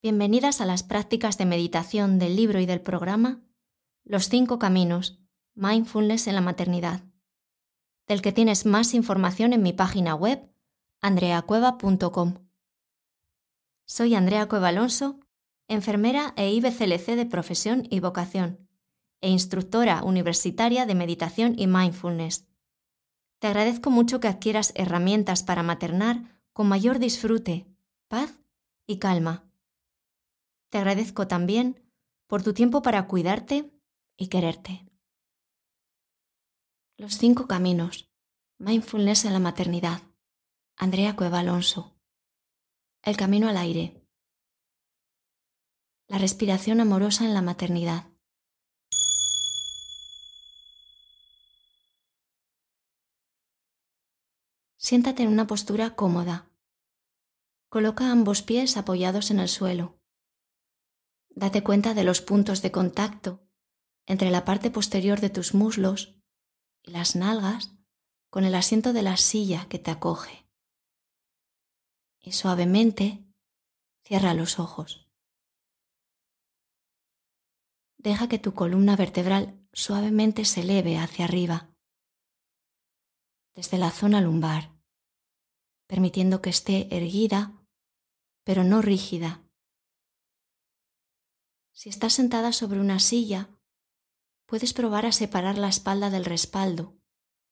Bienvenidas a las prácticas de meditación del libro y del programa Los cinco caminos, Mindfulness en la maternidad, del que tienes más información en mi página web andreacueva.com. Soy Andrea Cueva Alonso, enfermera e IBCLC de profesión y vocación, e instructora universitaria de meditación y mindfulness. Te agradezco mucho que adquieras herramientas para maternar con mayor disfrute, paz y calma te agradezco también por tu tiempo para cuidarte y quererte. Los cinco caminos. Mindfulness en la maternidad. Andrea Cueva Alonso. El camino al aire. La respiración amorosa en la maternidad. Siéntate en una postura cómoda. Coloca ambos pies apoyados en el suelo Date cuenta de los puntos de contacto entre la parte posterior de tus muslos y las nalgas con el asiento de la silla que te acoge. Y suavemente cierra los ojos. Deja que tu columna vertebral suavemente se eleve hacia arriba, desde la zona lumbar, permitiendo que esté erguida, pero no rígida si estás sentada sobre una silla, puedes probar a separar la espalda del respaldo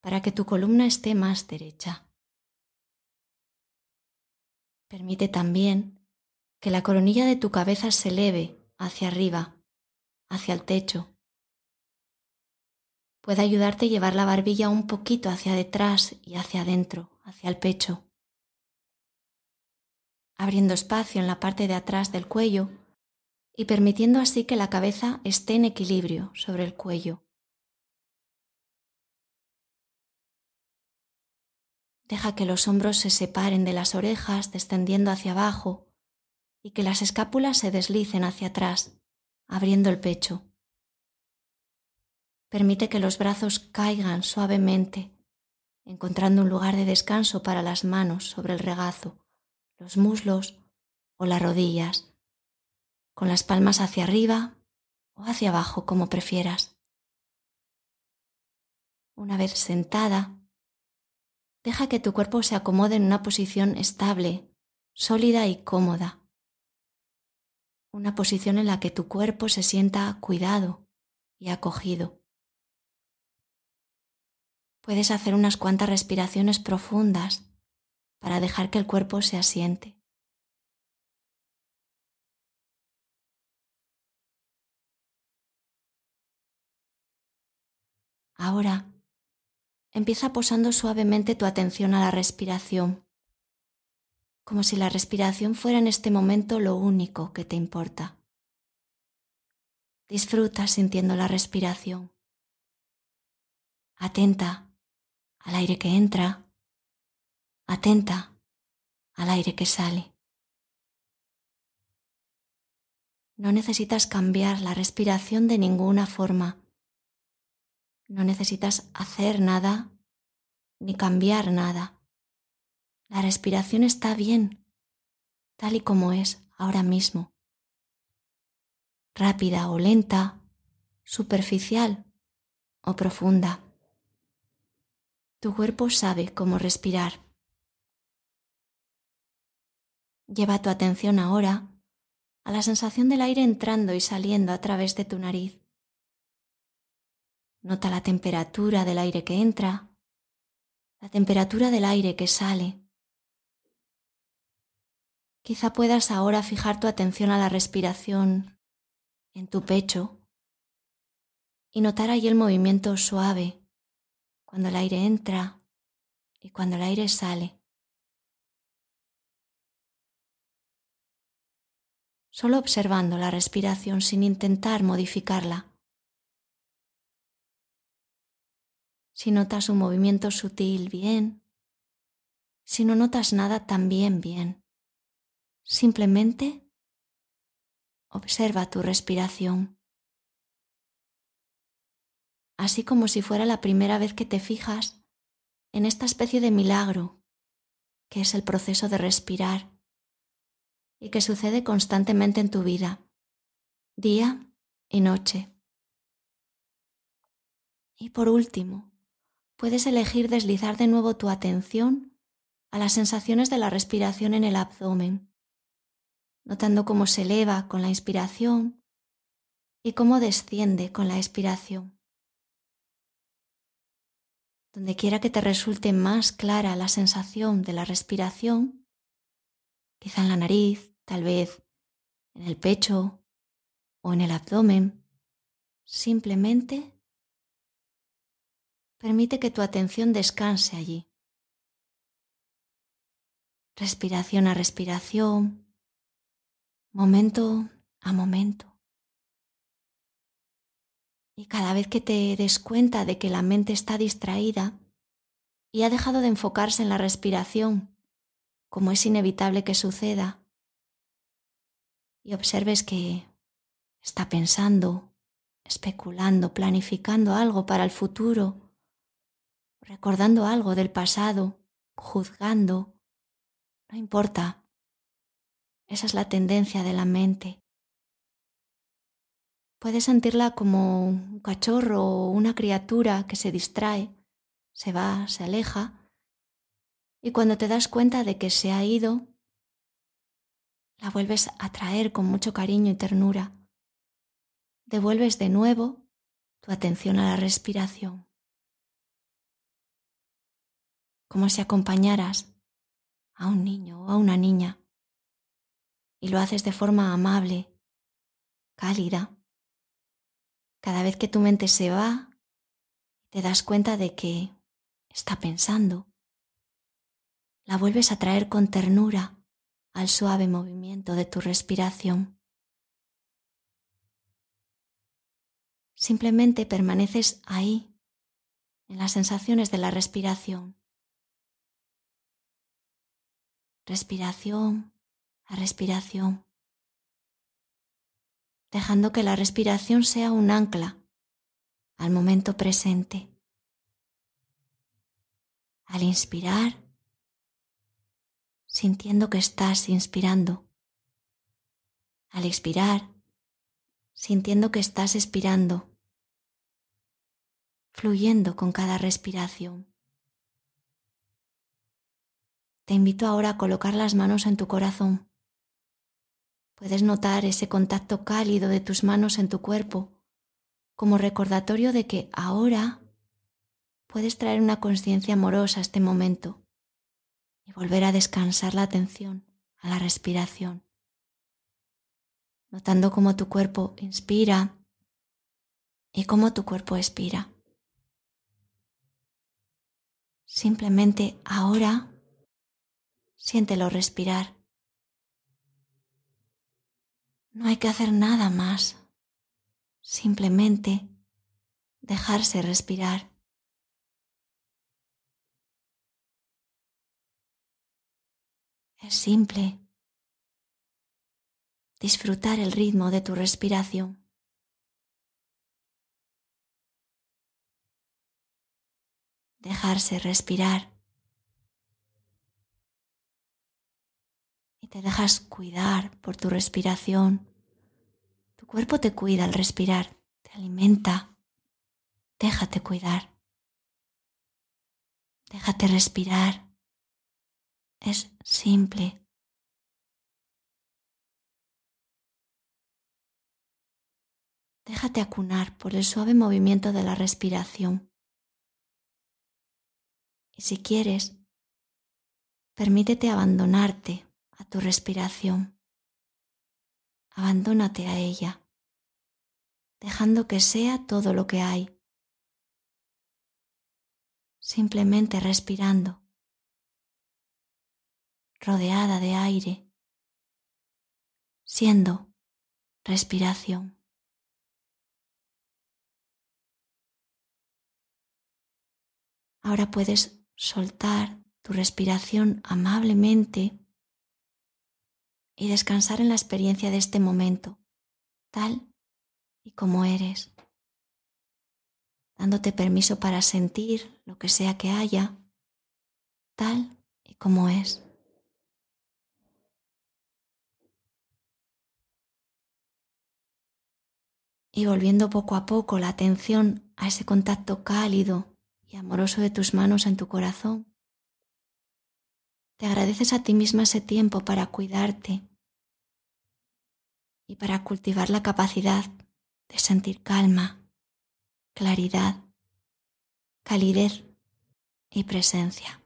para que tu columna esté más derecha. Permite también que la coronilla de tu cabeza se eleve hacia arriba, hacia el techo. Puede ayudarte a llevar la barbilla un poquito hacia detrás y hacia adentro, hacia el pecho, abriendo espacio en la parte de atrás del cuello y permitiendo así que la cabeza esté en equilibrio sobre el cuello. Deja que los hombros se separen de las orejas descendiendo hacia abajo y que las escápulas se deslicen hacia atrás, abriendo el pecho. Permite que los brazos caigan suavemente, encontrando un lugar de descanso para las manos sobre el regazo, los muslos o las rodillas con las palmas hacia arriba o hacia abajo, como prefieras. Una vez sentada, deja que tu cuerpo se acomode en una posición estable, sólida y cómoda. Una posición en la que tu cuerpo se sienta cuidado y acogido. Puedes hacer unas cuantas respiraciones profundas para dejar que el cuerpo se asiente. Ahora empieza posando suavemente tu atención a la respiración, como si la respiración fuera en este momento lo único que te importa. Disfruta sintiendo la respiración. Atenta al aire que entra, atenta al aire que sale. No necesitas cambiar la respiración de ninguna forma no necesitas hacer nada ni cambiar nada. La respiración está bien, tal y como es ahora mismo. Rápida o lenta, superficial o profunda. Tu cuerpo sabe cómo respirar. Lleva tu atención ahora a la sensación del aire entrando y saliendo a través de tu nariz. Nota la temperatura del aire que entra, la temperatura del aire que sale. Quizá puedas ahora fijar tu atención a la respiración en tu pecho y notar ahí el movimiento suave cuando el aire entra y cuando el aire sale. Solo observando la respiración sin intentar modificarla. Si notas un movimiento sutil, bien. Si no notas nada, también bien. Simplemente observa tu respiración. Así como si fuera la primera vez que te fijas en esta especie de milagro que es el proceso de respirar y que sucede constantemente en tu vida, día y noche. Y por último, puedes elegir deslizar de nuevo tu atención a las sensaciones de la respiración en el abdomen, notando cómo se eleva con la inspiración y cómo desciende con la expiración. Donde quiera que te resulte más clara la sensación de la respiración, quizá en la nariz, tal vez en el pecho o en el abdomen. Simplemente permite que tu atención descanse allí. Respiración a respiración, momento a momento. Y cada vez que te des cuenta de que la mente está distraída y ha dejado de enfocarse en la respiración, como es inevitable que suceda, y observes que está pensando, especulando, planificando algo para el futuro, recordando algo del pasado, juzgando. No importa. Esa es la tendencia de la mente. Puedes sentirla como un cachorro o una criatura que se distrae, se va, se aleja, y cuando te das cuenta de que se ha ido, la vuelves a traer con mucho cariño y ternura. Devuelves de nuevo tu atención a la respiración, como si acompañaras a un niño o a una niña, y lo haces de forma amable, cálida. Cada vez que tu mente se va, te das cuenta de que está pensando, la vuelves a traer con ternura al suave movimiento de tu respiración. Simplemente permaneces ahí, en las sensaciones de la respiración. Respiración a respiración, dejando que la respiración sea un ancla al momento presente. Al inspirar, sintiendo que estás inspirando. Al expirar, sintiendo que estás expirando, fluyendo con cada respiración. Te invito ahora a colocar las manos en tu corazón. Puedes notar ese contacto cálido de tus manos en tu cuerpo como recordatorio de que ahora puedes traer una conciencia amorosa a este momento y volver a descansar la atención a la respiración, notando cómo tu cuerpo inspira y cómo tu cuerpo expira. Simplemente ahora siéntelo respirar. No hay que hacer nada más, simplemente dejarse respirar. Es simple. Disfrutar el ritmo de tu respiración. Dejarse respirar. Te dejas cuidar por tu respiración. Tu cuerpo te cuida al respirar, te alimenta. Déjate cuidar. Déjate respirar es simple. Déjate acunar por el suave movimiento de la respiración. Y si quieres, permítete abandonarte a tu respiración. Abandónate a ella, dejando que sea todo lo que hay. Simplemente respirando rodeada de aire, siendo respiración. Ahora puedes soltar tu respiración amablemente y descansar en la experiencia de este momento, tal y como eres, dándote permiso para sentir lo que sea que haya, tal y como es. Y volviendo poco a poco la atención a ese contacto cálido y amoroso de tus manos en tu corazón, te agradeces a ti misma ese tiempo para cuidarte y para cultivar la capacidad de sentir calma, claridad, calidez y presencia.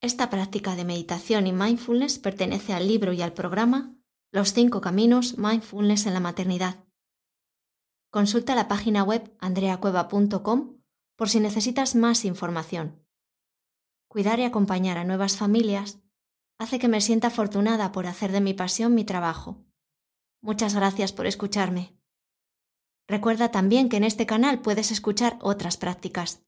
Esta práctica de meditación y mindfulness pertenece al libro y al programa Los cinco caminos Mindfulness en la maternidad. Consulta la página web andreacueva.com por si necesitas más información. Cuidar y acompañar a nuevas familias hace que me sienta afortunada por hacer de mi pasión mi trabajo. Muchas gracias por escucharme. Recuerda también que en este canal puedes escuchar otras prácticas